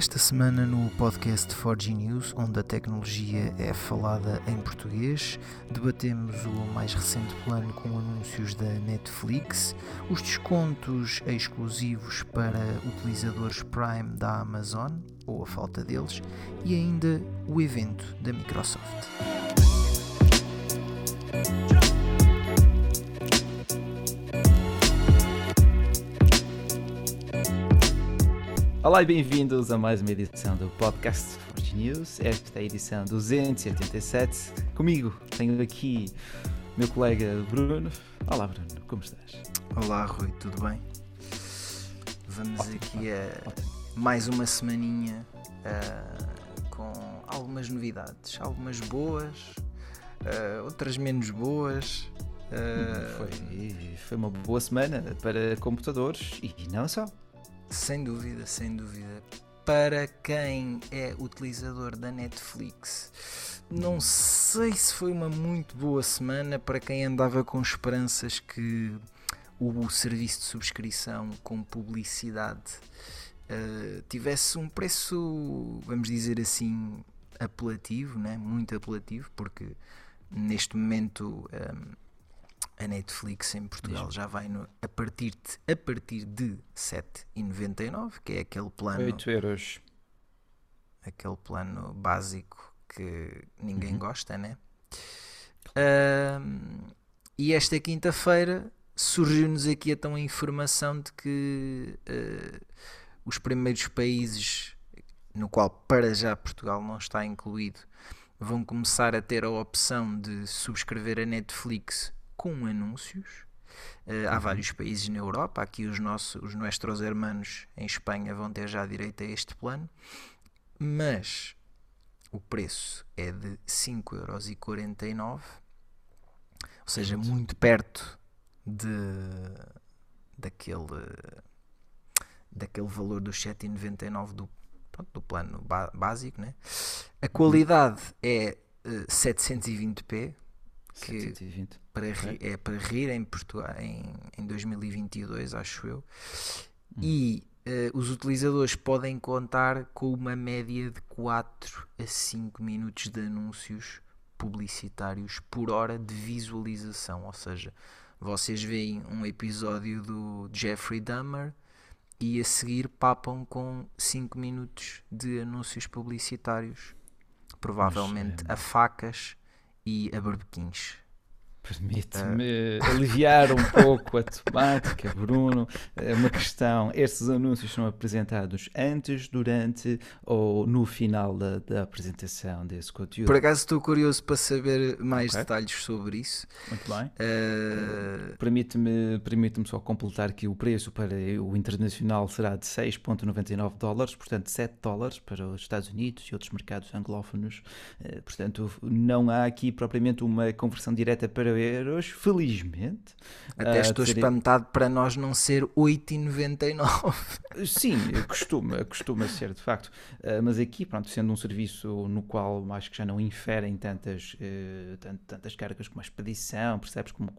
Esta semana no podcast 4G News, onde a tecnologia é falada em português, debatemos o mais recente plano com anúncios da Netflix, os descontos exclusivos para utilizadores Prime da Amazon, ou a falta deles, e ainda o evento da Microsoft. Olá e bem-vindos a mais uma edição do Podcast Forge News. Esta é a edição 287. Comigo tenho aqui meu colega Bruno. Olá Bruno, como estás? Olá Rui, tudo bem? Vamos ótimo, aqui a ótimo. mais uma semaninha uh, com algumas novidades, algumas boas, uh, outras menos boas. Uh... Foi, foi uma boa semana para computadores e não só. Sem dúvida, sem dúvida. Para quem é utilizador da Netflix, não sei se foi uma muito boa semana para quem andava com esperanças que o serviço de subscrição com publicidade uh, tivesse um preço, vamos dizer assim, apelativo, né? muito apelativo, porque neste momento. Um, ehm, a Netflix em Portugal já vai no, a, partir de, a partir de 7,99, que é aquele plano. 8 euros. Aquele plano básico que ninguém uhum. gosta, né? Uh, e esta quinta-feira surgiu-nos aqui então a informação de que uh, os primeiros países, no qual para já Portugal não está incluído, vão começar a ter a opção de subscrever a Netflix com anúncios. Uh, há uhum. vários países na Europa, aqui os nossos, os nossos hermanos em Espanha vão ter já direito a este plano, mas o preço é de 5,49€, ou seja, muito perto de, daquele, daquele valor dos 7,99€ do, do plano básico. Né? A uhum. qualidade é uh, 720p, que 720. Para rir, é para rir em Portugal em, em 2022, acho eu. Hum. E uh, os utilizadores podem contar com uma média de 4 a 5 minutos de anúncios publicitários por hora de visualização, ou seja, vocês veem um episódio do Jeffrey Dahmer e a seguir papam com 5 minutos de anúncios publicitários, provavelmente Mas, é... a facas e a barbequins. Permite-me aliviar um pouco a temática, Bruno. É uma questão: estes anúncios são apresentados antes, durante ou no final da, da apresentação desse conteúdo? Por acaso estou curioso para saber mais okay. detalhes sobre isso. Muito bem. Uh... Permite-me permite só completar que o preço para o internacional será de 6,99 dólares, portanto 7 dólares para os Estados Unidos e outros mercados anglófonos. Uh, portanto, não há aqui propriamente uma conversão direta para euros, felizmente. Até uh, estou teria... espantado para nós não ser 8,99. Sim, costuma, costuma ser de facto. Uh, mas aqui, pronto, sendo um serviço no qual acho que já não inferem tantas, uh, tantas cargas como a expedição, percebes como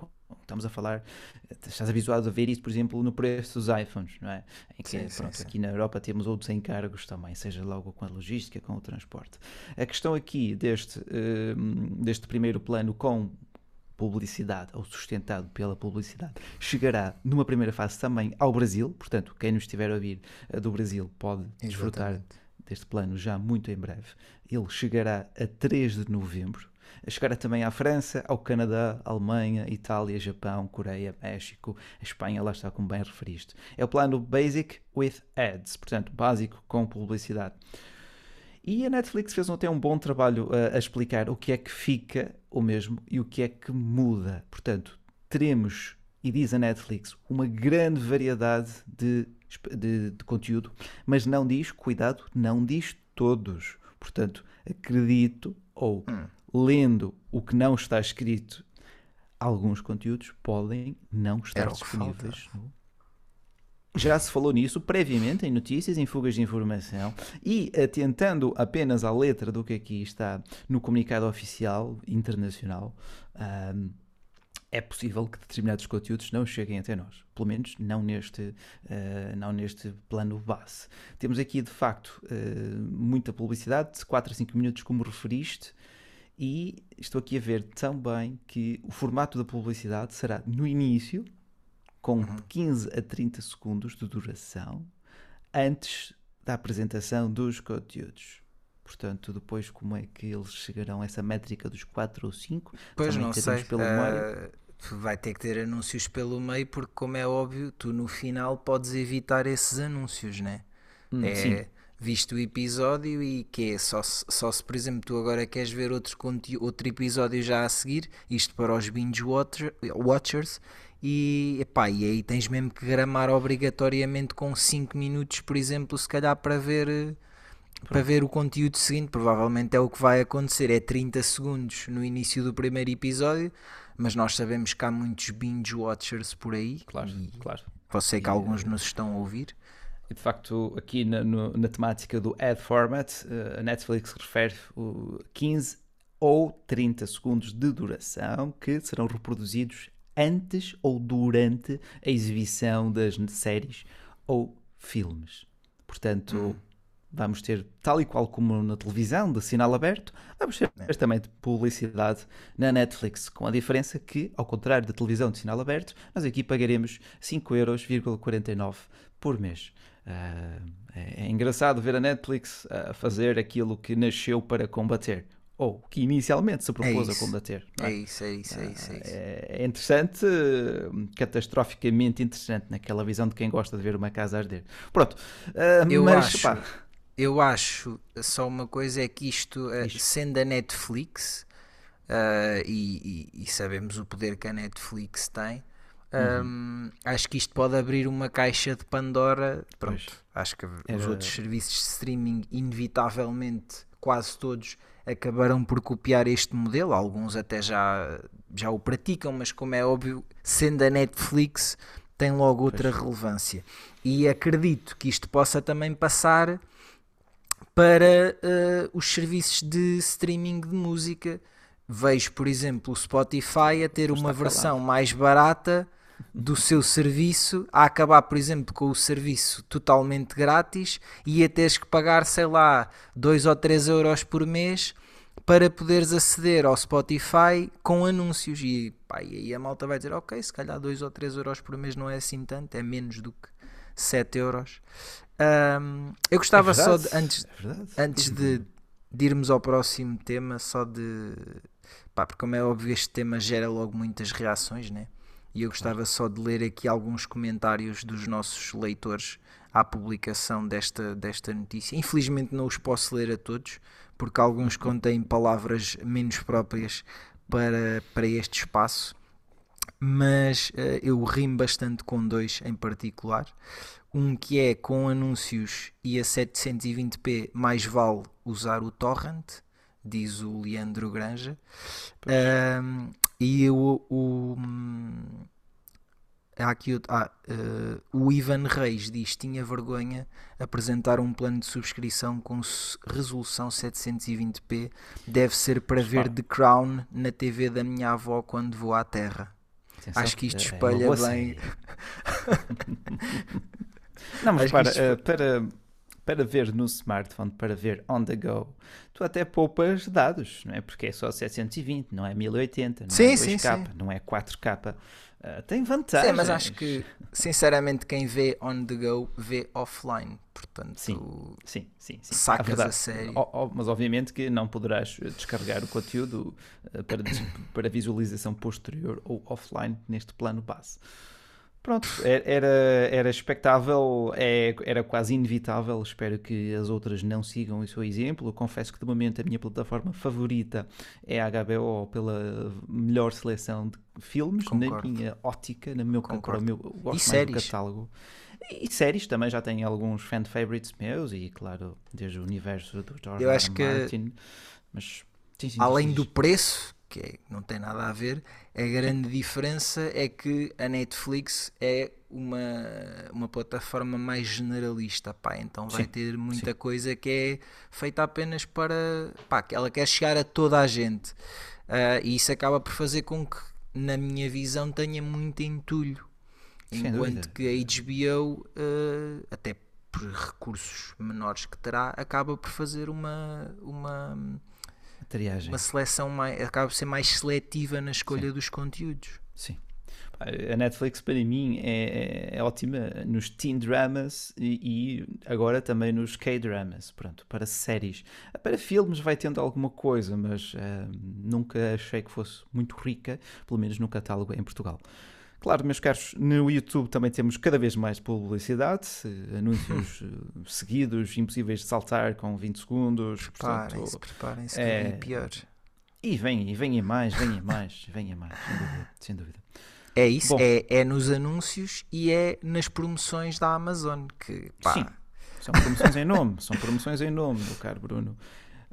estamos a falar, estás habituado a ver isso, por exemplo, no preço dos iPhones, não é? Em que, sim, pronto, sim, aqui na Europa temos outros encargos também, seja logo com a logística, com o transporte. A questão aqui deste, deste primeiro plano com publicidade ou sustentado pela publicidade chegará numa primeira fase também ao Brasil. Portanto, quem nos estiver a ouvir eh, do Brasil pode desfrutar Exatamente. deste plano já muito em breve. Ele chegará a 3 de novembro. Chegará também à França, ao Canadá, Alemanha, Itália, Japão, Coreia, México, Espanha, lá está como bem referiste. É o plano Basic with Ads, portanto, básico com publicidade. E a Netflix fez até um bom trabalho a, a explicar o que é que fica o mesmo e o que é que muda. Portanto, teremos, e diz a Netflix, uma grande variedade de, de, de conteúdo, mas não diz, cuidado, não diz todos. Portanto, acredito ou hum. lendo o que não está escrito, alguns conteúdos podem não estar disponíveis no já se falou nisso previamente em notícias, em fugas de informação e atentando apenas à letra do que aqui está no comunicado oficial internacional. Um, é possível que determinados conteúdos não cheguem até nós. Pelo menos não neste, uh, não neste plano base. Temos aqui, de facto, uh, muita publicidade, de 4 a 5 minutos, como referiste, e estou aqui a ver também que o formato da publicidade será no início, com uhum. 15 a 30 segundos de duração, antes da apresentação dos conteúdos. Portanto, depois como é que eles chegarão a essa métrica dos 4 ou 5? Pois não sei. Pelo uh, vai ter que ter anúncios pelo meio, porque, como é óbvio, tu no final podes evitar esses anúncios, né? Hum, é, sim. Visto o episódio e que é só se, só se, por exemplo, tu agora queres ver outro, outro episódio já a seguir, isto para os binge watcher, watchers, e, epá, e aí tens mesmo que gramar obrigatoriamente com 5 minutos, por exemplo, se calhar para ver para ver o conteúdo seguinte, provavelmente é o que vai acontecer, é 30 segundos no início do primeiro episódio, mas nós sabemos que há muitos binge watchers por aí. Claro, claro. Você que e, alguns nos estão a ouvir. E de facto, aqui na, no, na temática do ad format, uh, a Netflix refere o 15 ou 30 segundos de duração que serão reproduzidos antes ou durante a exibição das séries ou filmes. Portanto, hum vamos ter, tal e qual como na televisão, de sinal aberto, vamos ter é. também de publicidade na Netflix, com a diferença que, ao contrário da televisão de sinal aberto, nós aqui pagaremos 5,49€ por mês. Uh, é, é engraçado ver a Netflix a fazer aquilo que nasceu para combater, ou que inicialmente se propôs é a combater. É? é? isso, é isso, é isso. É, isso. é interessante, catastroficamente interessante, naquela visão de quem gosta de ver uma casa arder. Pronto, uh, eu mas, acho. Pá, eu acho só uma coisa é que isto, uh, sendo a Netflix, uh, e, e, e, sabemos o poder que a Netflix tem, uhum. um, acho que isto pode abrir uma caixa de Pandora. Pronto, pois. acho que os outros serviços de streaming, inevitavelmente, quase todos, acabarão por copiar este modelo. Alguns até já, já o praticam, mas como é óbvio, sendo a Netflix, tem logo outra pois. relevância. E acredito que isto possa também passar para uh, os serviços de streaming de música. Vejo, por exemplo, o Spotify a ter uma versão mais barata do seu serviço, a acabar, por exemplo, com o serviço totalmente grátis e a teres que pagar, sei lá, 2 ou 3 euros por mês para poderes aceder ao Spotify com anúncios. E, pá, e aí a malta vai dizer: Ok, se calhar 2 ou 3 euros por mês não é assim tanto, é menos do que 7 euros. Um, eu gostava é só de, antes, é antes de, de, irmos ao próximo tema, só de pá, porque como é óbvio, este tema gera logo muitas reações, né? E eu gostava só de ler aqui alguns comentários dos nossos leitores à publicação desta, desta notícia. Infelizmente não os posso ler a todos, porque alguns contêm palavras menos próprias para, para este espaço, mas uh, eu rimo bastante com dois em particular um que é com anúncios e a 720p mais vale usar o torrent, diz o Leandro Granja. Um, e o, o há aqui ah, uh, o Ivan Reis diz tinha vergonha apresentar um plano de subscrição com resolução 720p deve ser para ver The Crown na TV da minha avó quando vou à Terra. Acho que isto é, é espelha é bem. Não, mas para, uh, para, para ver no smartphone, para ver on the go, tu até poupas dados, não é? Porque é só 720, não é 1080, não sim, é 2K, sim, sim. não é 4K. Uh, eh, tem vantagens. Sim, mas acho que, sinceramente, quem vê on the go vê offline. Portanto, sim, sim, sim, sim. sacas a, a série. O, o, mas, obviamente, que não poderás descarregar o conteúdo uh, para, para visualização posterior ou offline neste plano base. Pronto, era, era expectável, é, era quase inevitável. Espero que as outras não sigam o seu exemplo. Eu confesso que de momento a minha plataforma favorita é a HBO pela melhor seleção de filmes, Concordo. na minha ótica, no meu, Concordo. meu gosto e séries. catálogo. E séries também já tenho alguns fan favorites meus e claro, desde o universo do George Eu acho Martin, que mas sim, sim, além sim, do preço que é, não tem nada a ver. A grande diferença é que a Netflix é uma, uma plataforma mais generalista, pá, então vai sim, ter muita sim. coisa que é feita apenas para. pá, que ela quer chegar a toda a gente. Uh, e isso acaba por fazer com que na minha visão, tenha muito entulho. Sem Enquanto dúvida. que a HBO, eh, até por recursos menores que terá, acaba por fazer uma, uma, triagem. uma seleção mais, acaba por ser mais seletiva na escolha dos conteúdos. Sim. A Netflix para mim é, é ótima nos teen dramas e, e agora também nos K-dramas, pronto, para séries. Para filmes vai tendo alguma coisa, mas ah, nunca achei que fosse muito rica, pelo menos no catálogo em Portugal. Claro, meus caros, no YouTube também temos cada vez mais publicidade, eh, anúncios eh, seguidos, impossíveis de saltar com 20 segundos. Preparem-se, preparem-se é- vem pior. E vem, e vem em mais, vem em mais, vem em mais, sem dúvida. Sem dúvida. É isso, Bom. é, é nos anúncios e é nas promoções da Amazon que pá, Sim, são promoções em nome, são promoções em nome, meu caro Bruno.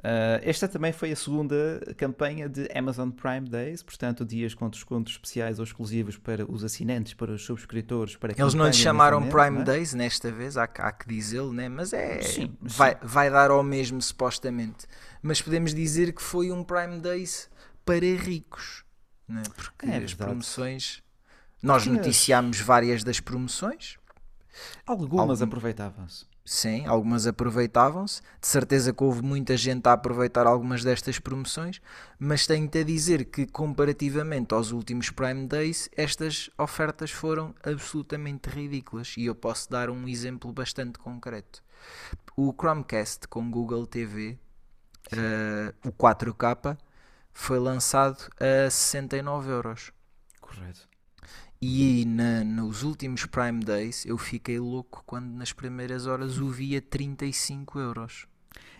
Ah, esta também foi a segunda campanha de Amazon Prime Days, portanto, dias com descontos especiais ou exclusivos para os assinantes, para os subscritores, para eles não lhe chamaram mensalmente, Prime é? Days nesta vez, há, que- há que dizê-lo, né? mas é Sim, vai, vai dar ao mesmo supostamente. Mas podemos dizer que foi um Prime Days para ricos, né? porque É as promoções nós noticiámos várias das promoções, Algumas Algum- aproveitavam-se. Sim, algumas aproveitavam-se. De certeza que houve muita gente a aproveitar algumas destas promoções, mas tenho-te a dizer que, comparativamente aos últimos Prime Days, estas ofertas foram absolutamente ridículas. E eu posso dar um exemplo bastante concreto. O Chromecast com Google TV, eh, o 4K, foi lançado a 69 euros. Correto. E na- nos últimos Prime Days eu fiquei louco quando nas primeiras horas o vi a 35 euros.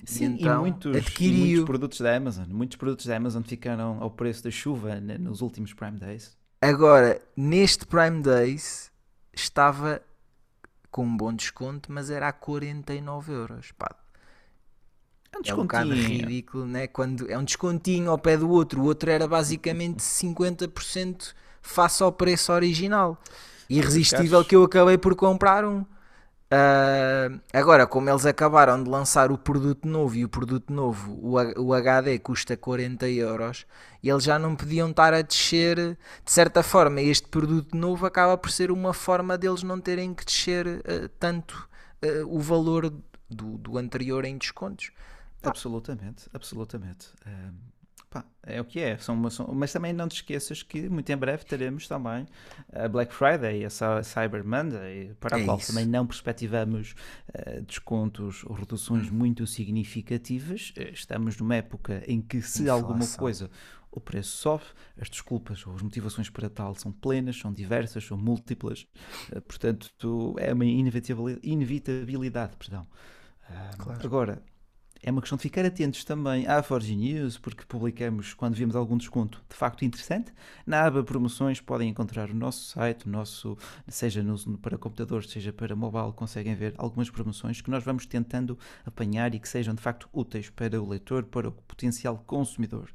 Sim, e, então muitos, e adquiri-o. muitos produtos da Amazon. Muitos produtos da Amazon ficaram ao preço da chuva nos últimos Prime Days. Agora, neste Prime Days estava com um bom desconto, mas era a 49 euros. Pá, É um é um bocado descontinho. ridículo, né? Quando é um descontinho ao pé do outro, o outro era basicamente 50% face ao preço original. Irresistível que eu acabei por comprar um. Ah, agora, como eles acabaram de lançar o produto novo e o produto novo, o, o HD custa 40 euros, e eles já não podiam estar a descer. De certa forma, este produto novo acaba por ser uma forma deles não terem que descer ah, tanto ah, o valor do, do anterior em descontos. Absolutamente, absolutamente. Pá, é o que é. São uma- são- mas também não te esqueças que muito em breve teremos também a Black Friday a Cy- Cyber Monday, para a É qual isso. também não perspectivamos eh, descontos ou reduções Hum. muito significativas. Eh, Estamos numa época em que, se Inflação. alguma coisa o preço sobe, as desculpas ou as motivações para tal são plenas, são diversas, são múltiplas, Eh, portanto, é uma inevitabilidade, inevitabilidade perdão. Claro. Agora, é uma questão de ficar atentos também à Forge News, porque publicamos quando vemos algum desconto de facto interessante. Na aba promoções podem encontrar o nosso site, o nosso, seja no, para computadores, seja para mobile, conseguem ver algumas promoções que nós vamos tentando apanhar e que sejam de facto úteis para o leitor, para o potencial consumidor.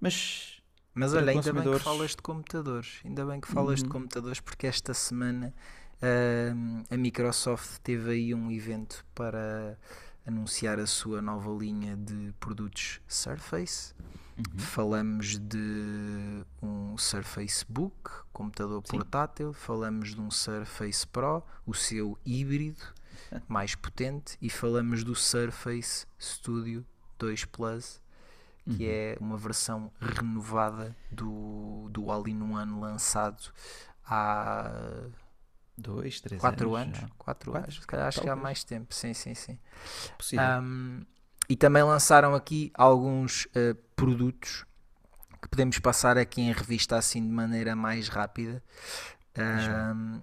Mas Mas olha, ainda bem que falas de computadores. Ainda bem que falas de Uhum. computadores porque esta semana ahm, a Microsoft teve aí um evento para anunciar a sua nova linha de produtos Surface. uhum, Falamos de um Surface Book, computador Sim. portátil. Falamos de um Surface Pro, o seu híbrido mais potente. E falamos do Surface Studio 2 Plus, que uhum. é uma versão renovada do, do All-in-One lançado há dois, três 4 anos. anos. 4 Quatro, anos, se calhar acho que há mais tempo. Sim, sim, sim. Possível. Um, e também lançaram aqui alguns uh, produtos que podemos passar aqui em revista assim de maneira mais rápida. Um,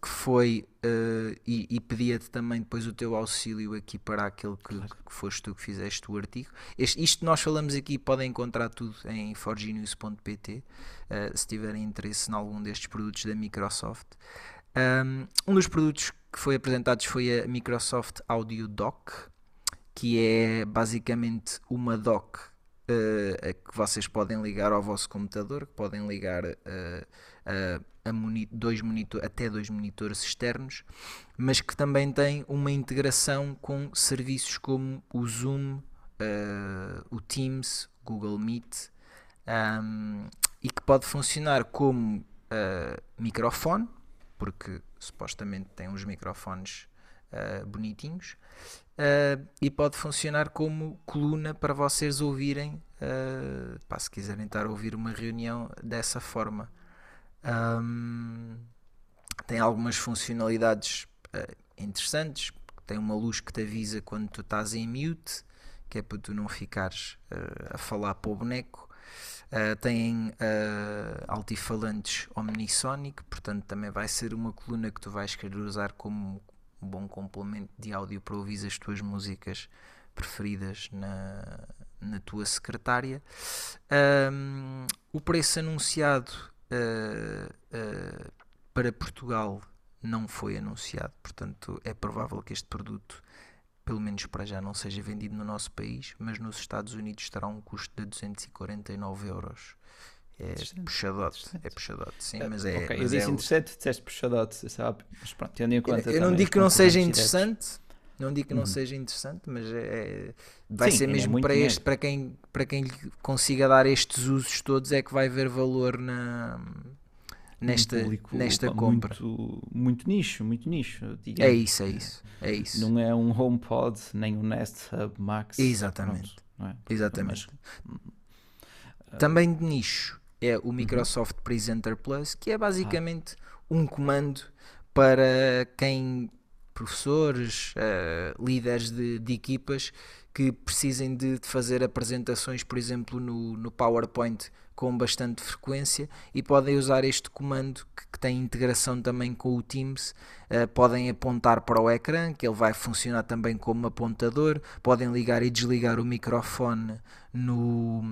que foi, uh, e, e pedia-te também depois o teu auxílio aqui para aquele que, Claro. que foste tu que fizeste o artigo. Este, isto nós falamos aqui, podem encontrar tudo em forginews.pt uh, se tiverem interesse em algum destes produtos da Microsoft. Um, dos produtos que foi apresentados foi a Microsoft Audio Dock, que é basicamente uma dock uh, a que vocês podem ligar ao vosso computador, que podem ligar uh, a, a moni dois monitor, até dois monitores externos, mas que também tem uma integração com serviços como o Zoom, uh, o Teams, Google Meet, um, e que pode funcionar como uh, microfone, porque supostamente tem uns microfones uh, bonitinhos, uh, e pode funcionar como coluna para vocês ouvirem, pá, se quiserem estar a ouvir uma reunião dessa forma. Um, tem algumas funcionalidades interessantes, tem uma luz que te avisa quando tu estás em mute, que é para tu não ficares a falar para o boneco. Uh, têm uh, altifalantes omnisonic, portanto também vai ser uma coluna que tu vais querer usar como um bom complemento de áudio para ouvir as tuas músicas preferidas na, na tua secretária. Um, o preço anunciado uh, para Portugal não foi anunciado, portanto é provável que este produto pelo menos para já não seja vendido no nosso país, mas nos Estados Unidos terá um custo de 249 euros. É puxadote, é puxadote, sim, é, mas é. Okay, mas eu disse é interessante, disseste puxadote, sabe? Mas pronto, tendo em conta. Eu, eu não digo que não seja interessante, não digo que não uhum. seja interessante, mas é, é vai sim, ser é mesmo é para este, para quem, para quem consiga dar estes usos todos, é que vai ver valor na, nesta, um nesta compra. Muito, muito nicho, muito nicho. Digamos. É isso, é isso, é isso. Não é um HomePod nem um Nest Hub Max. Exatamente. Pronto, é? Exatamente. Mas, uh, Também de nicho é o uhum. Microsoft Presenter Plus, que é basicamente ah. um comando para quem professores, uh, líderes de, de, equipas que precisem de, de, fazer apresentações, por exemplo, no, no PowerPoint com bastante frequência e podem usar este comando que, que tem integração também com o Teams. Uh, podem apontar para o ecrã, que ele vai funcionar também como apontador. Podem ligar e desligar o microfone no,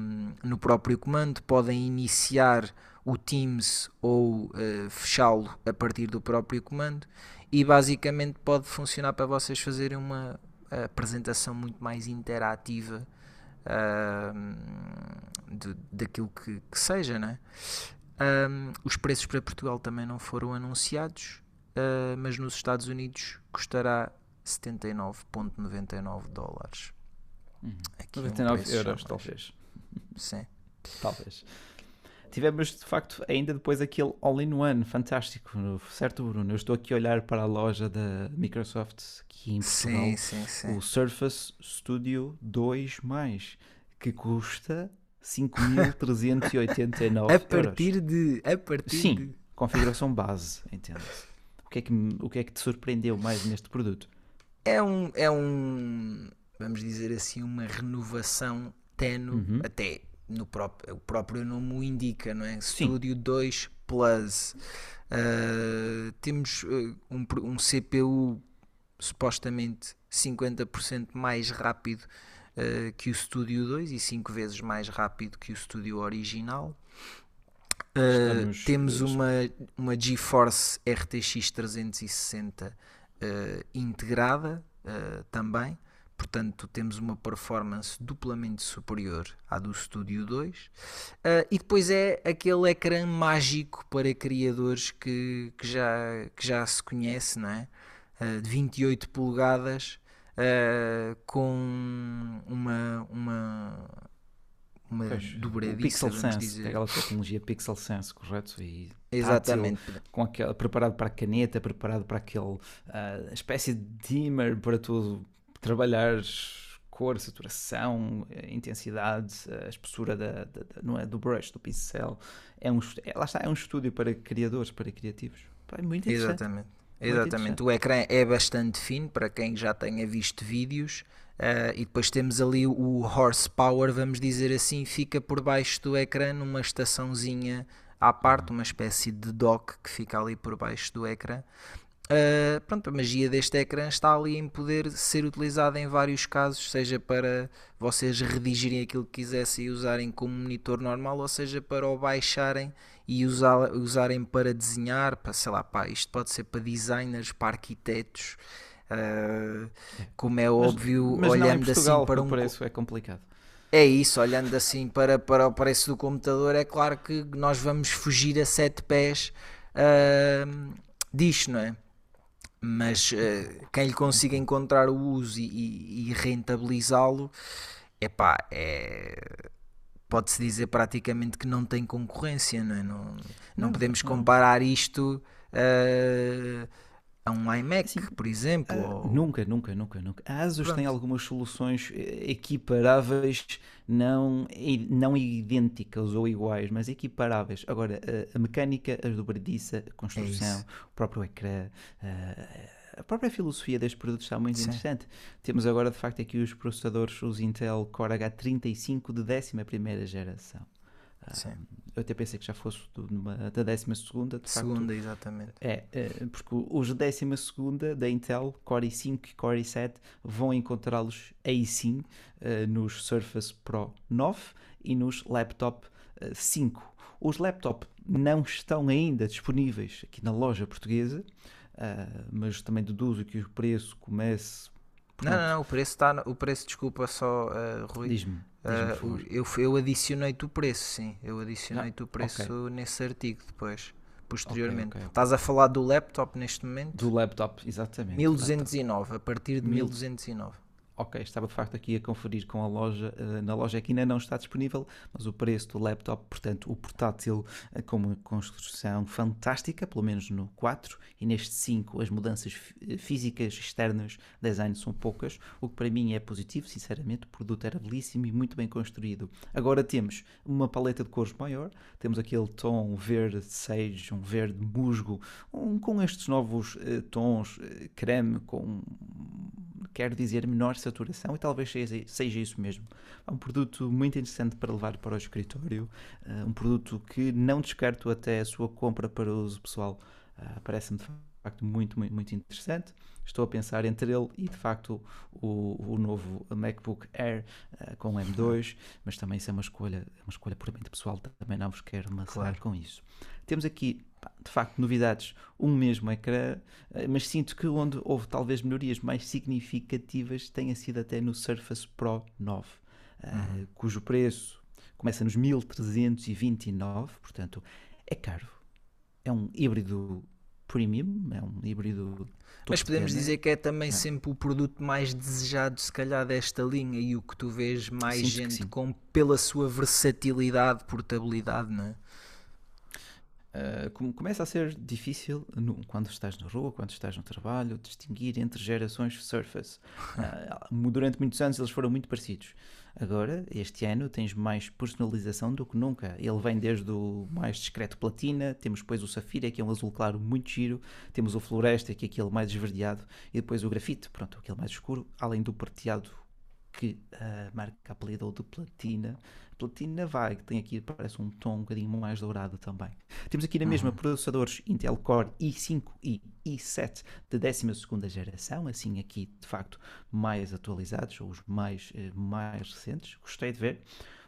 no próprio comando. Podem iniciar o Teams ou uh, fechá-lo a partir do próprio comando. E basicamente pode funcionar para vocês fazerem uma apresentação muito mais interativa uh, de, daquilo que, que seja, né? Um, os preços para Portugal também não foram anunciados, uh, mas nos Estados Unidos custará 79,99 dólares. Uhum. 99 um euros, talvez. Sim. Talvez. Tivemos de facto ainda depois aquele all-in-one fantástico, certo, Bruno? Eu estou aqui a olhar para a loja da Microsoft aqui em Portugal, sim, sim, sim. o Surface Studio 2, que custa 5.389 A partir de. A partir Sim, de... configuração base, entende O que, é que, o que é que te surpreendeu mais neste produto? É um, é um vamos dizer assim, uma renovação tenue, uhum. até no próprio, o próprio nome o indica, não é? Sim. Studio 2 Plus. Uh, temos uh, um, um, CPU supostamente 50% mais rápido uh, que o Studio 2 e 5 vezes mais rápido que o Studio original. Estamos, temos uma, uma GeForce RTX 360 integrada também portanto temos uma performance duplamente superior à do Studio 2 uh, e depois é aquele ecrã mágico para criadores que, que, já, que já se conhece, não é? Uh, de 28 polegadas uh, com uma, uma, uma pois, dobradiça, Pixel Sense, dizer. aquela tecnologia Pixel Sense, correto? E Exatamente. Tátil, com aquele, preparado para a caneta, preparado para aquele uh, espécie de dimmer para tudo trabalhar cor, saturação, eh, intensidade, a espessura da, da, da, não é, do brush, do pincel. É um, é, lá está, é um estúdio para criadores, para criativos. É muito interessante. Exatamente. Exatamente. O ecrã é bastante fino para quem já tenha visto vídeos. Uh, e depois temos ali o horsepower, vamos dizer assim, fica por baixo do ecrã numa estaçãozinha à parte, uma espécie de dock que fica ali por baixo do ecrã. Uh, pronto, a magia deste ecrã está ali em poder ser utilizada em vários casos, seja para vocês redigirem aquilo que quisessem e usarem como monitor normal, ou seja para o baixarem e usar, usarem para desenhar, para sei lá, pá, isto pode ser para designers, para arquitetos, uh, como é mas, óbvio, mas olhando Portugal, assim para um preço é complicado. É isso, olhando assim para, para o preço do computador, é claro que nós vamos fugir a sete pés uh, disto, não é? Mas uh, quem lhe consiga encontrar o uso e, e, e rentabilizá-lo, epá, é pode-se dizer praticamente que não tem concorrência, não é? Não, não, não podemos comparar isto uh, a um iMac, Sim. por exemplo. Uh, ou... Nunca, nunca, nunca, nunca. A Asus Pronto. tem algumas soluções eh, equiparáveis, não, não idênticas ou iguais, mas equiparáveis. Agora, a, a mecânica, a dobradiça, a construção, é o próprio ecrã. Uh, a própria filosofia deste produto está muito Sim. interessante. Temos agora, de facto, aqui os processadores, os Intel Core H35 de 11 geração. Sim. eu até pensei que já fosse numa, da 12 segunda. Segunda, facto, exatamente. É, é, porque os da 12 segunda da Intel, Core i5 e Core i7, vão encontrá-los aí sim uh, nos Surface Pro 9 e nos Laptop uh, 5. Os laptop não estão ainda disponíveis aqui na loja portuguesa, Uh, mas também deduzo que o preço comece. Não, não, não, o preço está. O preço, desculpa só, uh, Rui. Diz-me. Diz uh, eu, eu adicionei-te o preço, sim. Eu adicionei-te o preço okay. nesse artigo depois, posteriormente. Okay, okay, Estás a falar do laptop neste momento? Do laptop, exatamente. 1209, a partir de 1209. Ok, estava de facto aqui a conferir com a loja. Uh, na loja aqui ainda não está disponível, mas o preço do laptop, portanto, o portátil uh, com uma construção fantástica, pelo menos no 4, e neste 5 as mudanças eh, físicas externas, design são poucas, o que para mim é positivo, sinceramente, o produto era belíssimo e muito bem construído. Agora temos uma paleta de cores maior, temos aquele tom verde sage, um verde musgo, um, com estes novos uh, tons creme, com quero dizer menor saturação e talvez seja, isso mesmo. É um produto muito interessante para levar para o escritório, uh, um produto que não descarto até a sua compra para uso pessoal. Uh, Parece-me de facto muito, muito, muito interessante. Estou a pensar entre ele e de facto o, o novo MacBook Air uh, com M2, mas também isso é uma escolha, é uma escolha puramente pessoal, também não vos quero maçar claro. com isso. Temos aqui de facto, novidades, um mesmo ecrã, eh, mas sinto que onde houve talvez melhorias mais significativas tenha sido até no Surface Pro 9, eh, uhum. cujo preço começa nos 1329, portanto é caro. É um híbrido premium, é um híbrido. Mas podemos dizer que é também não. sempre o produto mais desejado, se calhar, desta linha e o que tu vês mais Sinto gente com pela sua versatilidade, portabilidade, não é? Uh, começa a ser difícil no, quando estás na rua, quando estás no trabalho, distinguir entre gerações Surface. Uh, durante muitos anos eles foram muito parecidos. Agora, este ano, tens mais personalização do que nunca. Ele vem desde o mais discreto platina, temos depois o safira, que é um azul claro muito giro, temos o floresta, que é aquele mais esverdeado, e depois o grafite, pronto, aquele mais escuro, além do prateado que a marca apelidou de platina. Platina vai, que tem aqui, parece um tom um bocadinho mais dourado também. Temos aqui na mesma uhum. processadores Intel Core i5 e i7 de 12 geração, assim aqui de facto mais atualizados, ou os mais, eh, mais recentes. Gostei de ver.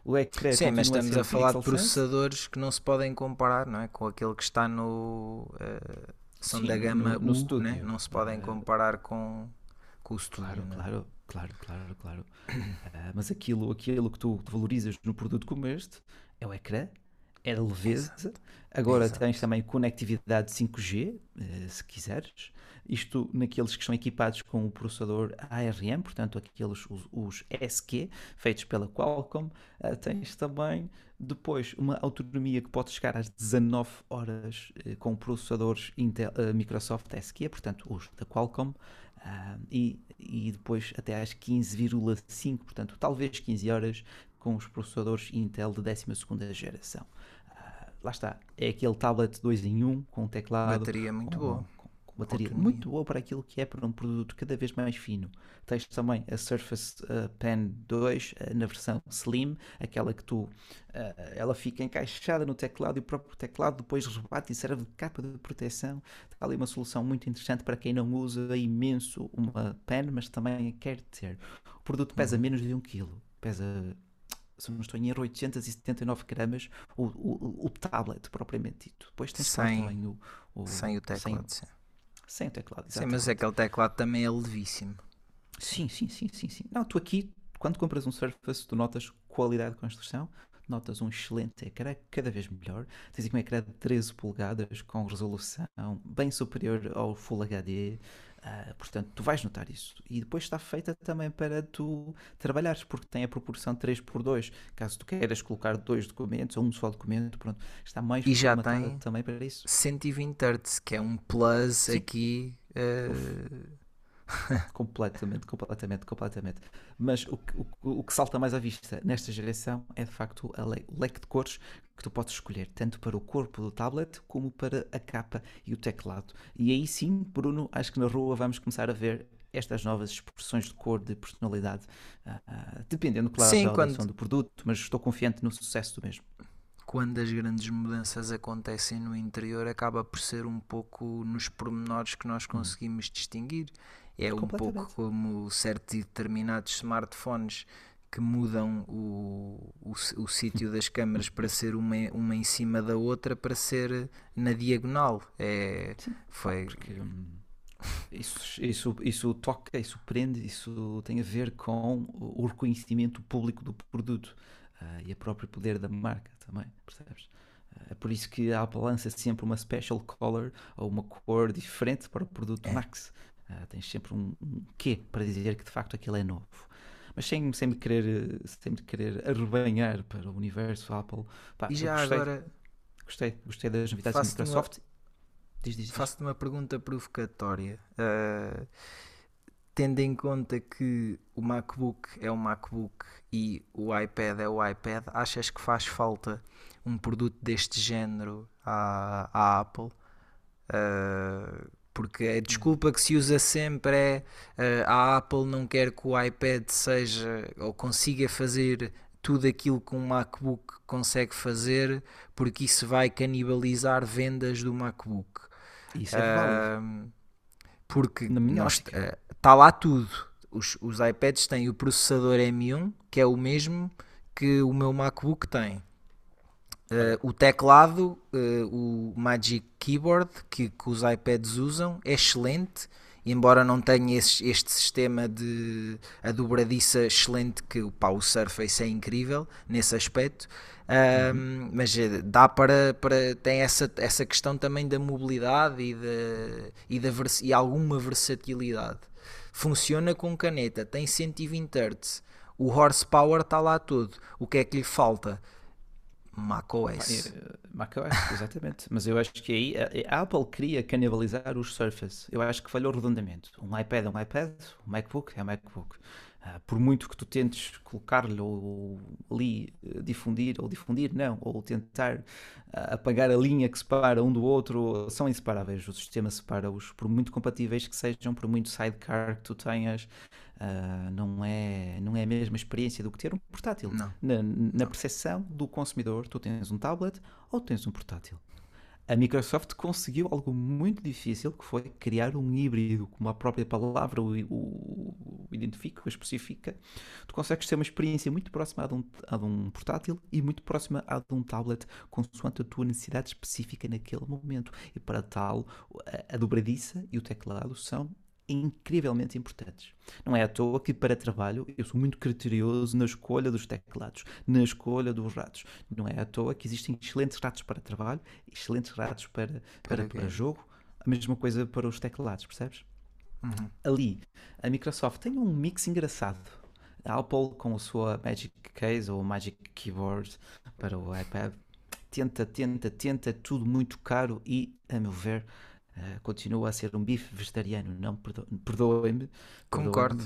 O ecrã Sim, mas estamos a, a falar de processadores que não se podem comparar não é? com aquele que está no. Uh, são Sim, da gama no, no U. Né? não se podem comparar com, com o estúdio. Claro, né? claro. Claro, claro, claro. Uh, mas aquilo, aquilo que tu valorizas no produto como este é o ecrã, é a leveza. Exato. Agora Exato. tens também conectividade 5G, uh, eh, se quiseres. Isto naqueles que estão equipados com o processador ARM, portanto, aqueles os, os SQ, feitos pela Qualcomm. Uh, tens também depois uma autonomia que pode chegar às 19 horas com processadores Intel, Microsoft SQ, portanto, os da Qualcomm. Uh, e, e depois até às 15,5, portanto, talvez 15 horas com os processadores Intel de 12 geração. Uh, lá está, é aquele tablet 2 em 1 com teclado. Bateria muito com, boa. Bateria muito boa para aquilo que é para um produto cada vez mais fino. Tens também a Surface uh, Pen 2 uh, na versão Slim, aquela que tu. Uh, ela fica encaixada no teclado e o próprio teclado depois rebate e serve de capa de proteção. Está ali uma solução muito interessante para quem não usa imenso uma pen, mas também quer ter. O produto pesa uhum. menos de 1 kg, pesa se não estou em erro, 879 gramas o, o, o tablet propriamente dito. Depois tens sem, também o, o, sem o teclado. Sem, sem o teclado, exatamente. Sim, mas aquele teclado também é levíssimo. Sim, sim, sim, sim, sim. Não, tu aqui, quando compras um Surface, tu notas qualidade de construção, notas um excelente ecrã, cada vez melhor. Tens aqui um ecrã de 13 polegadas com resolução bem superior ao Full HD. Uh, portanto, tu vais notar isso. E depois está feita também para tu trabalhares, porque tem a proporção 3 por 2. Caso tu queiras colocar dois documentos ou um só documento, pronto, está mais e já tem também para isso. 120 Hz, que é um plus Sim. aqui. Uh... completamente, completamente, completamente. Mas o, o, o que salta mais à vista nesta geração é de facto le o leque de cores que tu podes escolher, tanto para o corpo do tablet como para a capa e o teclado. E aí sim, Bruno, acho que na rua vamos começar a ver estas novas expressões de cor, de personalidade, uh, uh, dependendo, claro, sim, da quando... do produto, mas estou confiante no sucesso do mesmo quando as grandes mudanças acontecem no interior, acaba por ser um pouco nos pormenores que nós hum. conseguimos distinguir. É um pouco como certos e determinados smartphones que mudam o, o, o sítio das câmaras para ser uma, uma em cima da outra para ser na diagonal. É, Sim, foi. Porque, hum, isso, isso, isso toca, isso prende, isso tem a ver com o reconhecimento público do produto uh, e o próprio poder da marca também, percebes? Uh, é por isso que a Apple lança sempre uma special color ou uma cor diferente para o produto é. Max. Uh, tens sempre um, um quê para dizer que de facto aquilo é novo. Mas sem, sem, me querer, sem me querer arrebanhar para o universo Apple. Pá, e já gostei, agora. Gostei, gostei das novidades da Microsoft. Faço-te uma pergunta provocatória. Uh, tendo em conta que o MacBook é o MacBook e o iPad é o iPad, achas que faz falta um produto deste género à, à Apple? Uh, porque a desculpa que se usa sempre é uh, a Apple não quer que o iPad seja ou consiga fazer tudo aquilo que um MacBook consegue fazer, porque isso vai canibalizar vendas do MacBook. Isso é válido. porque está uh, lá tudo. Os, os iPads têm o processador M1, que é o mesmo que o meu MacBook tem. Uh, o teclado, uh, o Magic Keyboard que, que, os iPads usam, é excelente, embora não tenha esse, este sistema de a dobradiça excelente que pá, o Surface é incrível nesse aspecto. uhum. Mas eh, dá para, para tem essa, essa questão também da mobilidade e, de, e, da, e alguma versatilidade. Funciona com caneta, tem 120 Hz, o horsepower está lá todo. O que é que lhe falta? macOS. macOS, exatamente. Mas eu acho que aí a Apple queria canibalizar os Surface. Eu acho que falhou redondamente. Um iPad é um iPad, um MacBook é um MacBook. Uh, por muito que tu tentes colocar-lhe ou ali uh, difundir, ou difundir, não, ou tentar uh, apagar a linha que separa um do outro, são inseparáveis. O sistema separa-os, por muito compatíveis que sejam, por muito sidecar que tu tenhas, Uh, não, é, não é a mesma experiência do que ter um portátil. Não. Na, na percepção do consumidor, tu tens um tablet ou tens um portátil. A Microsoft conseguiu algo muito difícil, que foi criar um híbrido, como a própria palavra o, o, o identifica, o especifica. Tu consegues ter uma experiência muito próxima a de, um, a de um portátil e muito próxima a de um tablet, consoante a tua necessidade específica naquele momento. E para tal, a, a dobradiça e o teclado são incrivelmente importantes. Não é à toa que, para trabalho, eu sou muito criterioso na escolha dos teclados, na escolha dos ratos. Não é à toa que existem excelentes ratos para trabalho, excelentes ratos para, para, para, para jogo, a mesma coisa para os teclados, percebes? Uhum. Ali, a Microsoft tem um mix engraçado. A Apple, com a sua Magic Case ou Magic Keyboard para o iPad, tenta, tenta, tenta, tudo muito caro e, a meu ver, Uh, continua a ser um bife vegetariano, não perdoem-me. Concordo.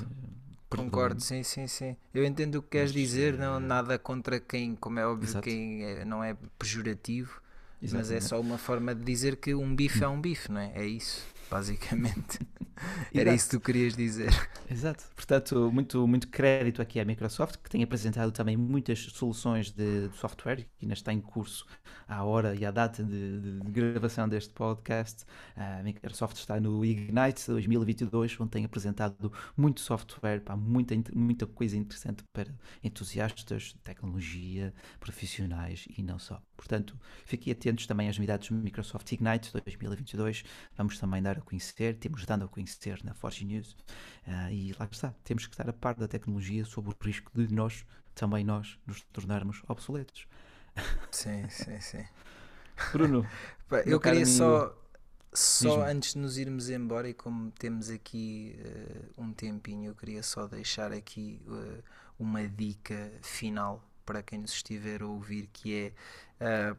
Concordo, sim, sim, sim. Eu entendo o que queres Mas, dizer, não nada contra quem, como é óbvio, exato. quem é, não é pejorativo, Exatamente. mas é só uma forma de dizer que um bife é um bife, não é? É isso basicamente. Era isso que tu querias dizer. Exato. Portanto, muito, muito crédito aqui à Microsoft, que tem apresentado também muitas soluções de, de software, que ainda está em curso à hora e à data de, de, de, gravação deste podcast. A Microsoft está no Ignite 2022, onde tem apresentado muito software, pá, muita, muita coisa interessante para entusiastas de tecnologia, profissionais e não só. Portanto, fiquem atentos também às novidades do Microsoft Ignite 2022. Vamos também dar a conhecer, temos dando a conhecer na Forge News. Uh, e lá está, temos que estar a par da tecnologia sob o risco de nós, também nós, nos tornarmos obsoletos. Sim, sim, sim. Bruno, eu queria só Só antes de nos irmos embora, e como temos aqui uh, um tempinho, eu queria só deixar aqui uh, uma dica final para quem nos estiver a ouvir, que é uh,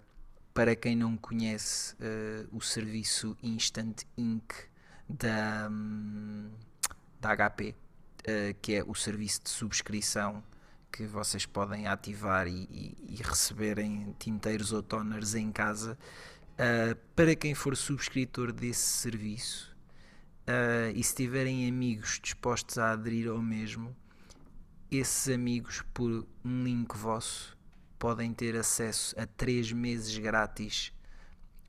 para quem não conhece o serviço Instant Ink da, um, da HP, que é o serviço de subscrição que vocês podem ativar e, e, e receberem tinteiros ou toners em casa. Uh, para quem for subscritor desse serviço uh, e se tiverem amigos dispostos a aderir ao mesmo, esses amigos, por um link vosso, podem ter acesso a 3 meses grátis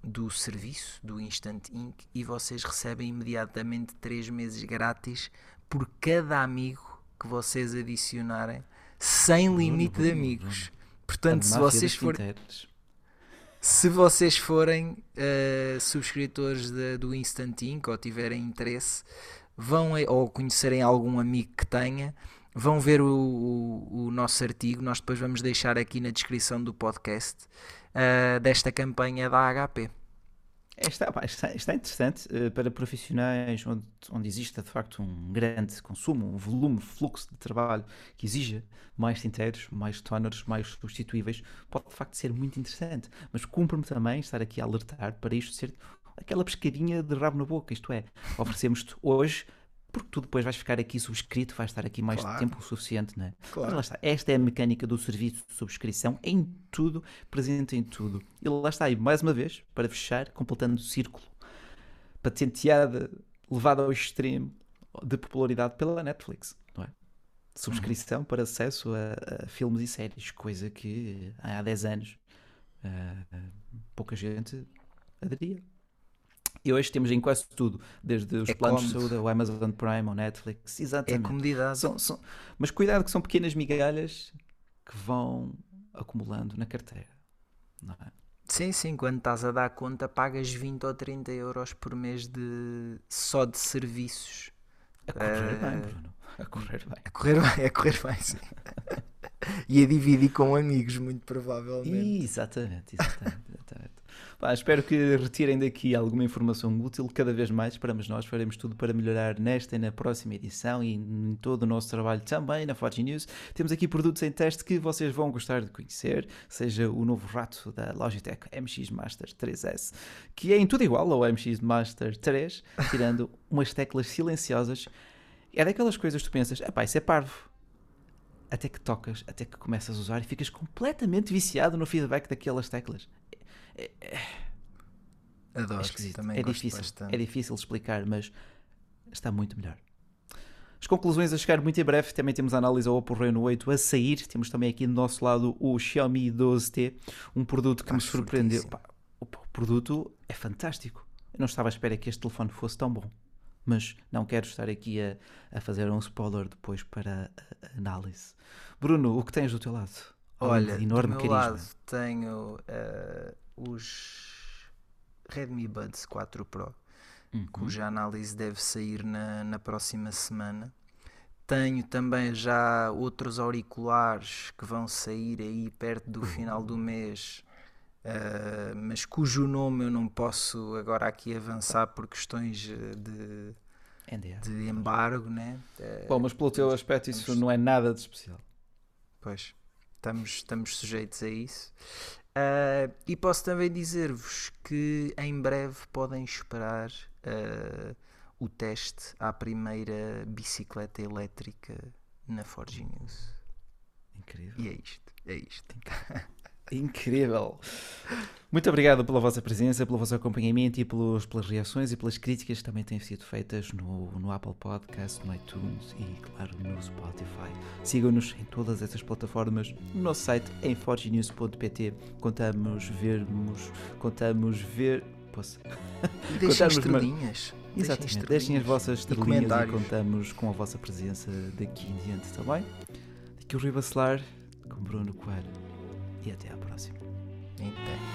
do serviço do Instant Ink e vocês recebem imediatamente 3 meses grátis por cada amigo que vocês adicionarem sem limite de amigos. Portanto, se vocês forem se vocês forem uh, subscritores de, do Instant Ink ou tiverem interesse, vão ou conhecerem algum amigo que tenha, vão ver o, o, o nosso artigo. Nós depois vamos deixar aqui na descrição do podcast uh, desta campanha da HP. Está, está, está interessante uh, para profissionais onde, onde exista de facto um grande consumo, um volume, fluxo de trabalho que exija mais tinteiros, mais toners, mais substituíveis, pode de facto ser muito interessante. Mas cumpre-me também estar aqui a alertar para isto ser aquela pescadinha de rabo na boca, isto é, oferecemos-te hoje porque tu depois vais ficar aqui subscrito, vais estar aqui mais claro. tempo o suficiente, não é? Claro. Mas lá está, esta é a mecânica do serviço de subscrição em tudo, presente em tudo. E lá está, e mais uma vez, para fechar, completando o círculo, patenteada, levada ao extremo de popularidade pela Netflix, não é? Subscrição uhum. para acesso a, a, filmes e séries, coisa que há 10 anos uh, pouca gente aderia. E hoje temos em quase tudo, desde os é planos de saúde, o Amazon Prime, o Netflix, exatamente. É comodidade. São, são, mas cuidado que são pequenas migalhas que vão acumulando na carteira, não é? Sim, sim, quando estás a dar conta pagas 20 ou 30 euros por mês de, só de serviços. A correr uh, bem, Bruno. A correr bem. A correr bem, a correr bem, sim. e a dividir com amigos, muito provavelmente. Exatamente, exatamente. exatamente. Pá, espero que retirem daqui alguma informação útil. Cada vez mais esperamos nós, faremos tudo para melhorar nesta e na próxima edição e em todo o nosso trabalho também na Forge News. Temos aqui produtos em teste que vocês vão gostar de conhecer, seja o novo rato da Logitech MX Master 3S, que é em tudo igual ao MX Master 3, tirando umas teclas silenciosas. É daquelas coisas que tu pensas, pá, isso é parvo até que tocas, até que começas a usar e ficas completamente viciado no feedback daquelas teclas. É, Adoro, é esquisito. Também é difícil, bastante. é difícil explicar, mas está muito melhor. As conclusões a chegar muito em breve. Também temos a análise ao Oppo Reno 8 a sair. Temos também aqui do nosso lado o Xiaomi 12T, um produto que me surpreendeu. Pá, o produto é fantástico. Eu não estava à espera que este telefone fosse tão bom. Mas não quero estar aqui a, a fazer um spoiler depois para a análise. Bruno, o que tens do teu lado? Olha, enorme do meu carisma. lado tenho uh, os Redmi Buds 4 Pro, uhum. cuja análise deve sair na, na próxima semana. Tenho também já outros auriculares que vão sair aí perto do final do mês, uh, mas cujo nome eu não posso agora aqui avançar por questões eh, de, de embargo, né? Uh, Bom, mas pelo teu aspecto isso não é nada de especial. Pois, estamos, estamos sujeitos a isso. Uh, e posso também dizer-vos que em breve podem esperar uh, o teste à primeira bicicleta elétrica na Forge News. Incrível. E é isto, é isto. Incrível. Muito obrigado pela vossa presença, pelo vosso acompanhamento e pelos, pelas reações e pelas críticas que também têm sido feitas no, no Apple Podcast, no iTunes e, claro, no Spotify. Sigam-nos em todas essas plataformas, no nosso site em forgenews.pt. Contamos vermos, contamos ver. Posso? Deixem estrelinhas. Exatamente, deixem as vossas estrelinhas e, e, contamos com a vossa presença daqui em diante, está bem? Daqui o Rui Bacelar com Bruno Coelho e até à próxima. Até.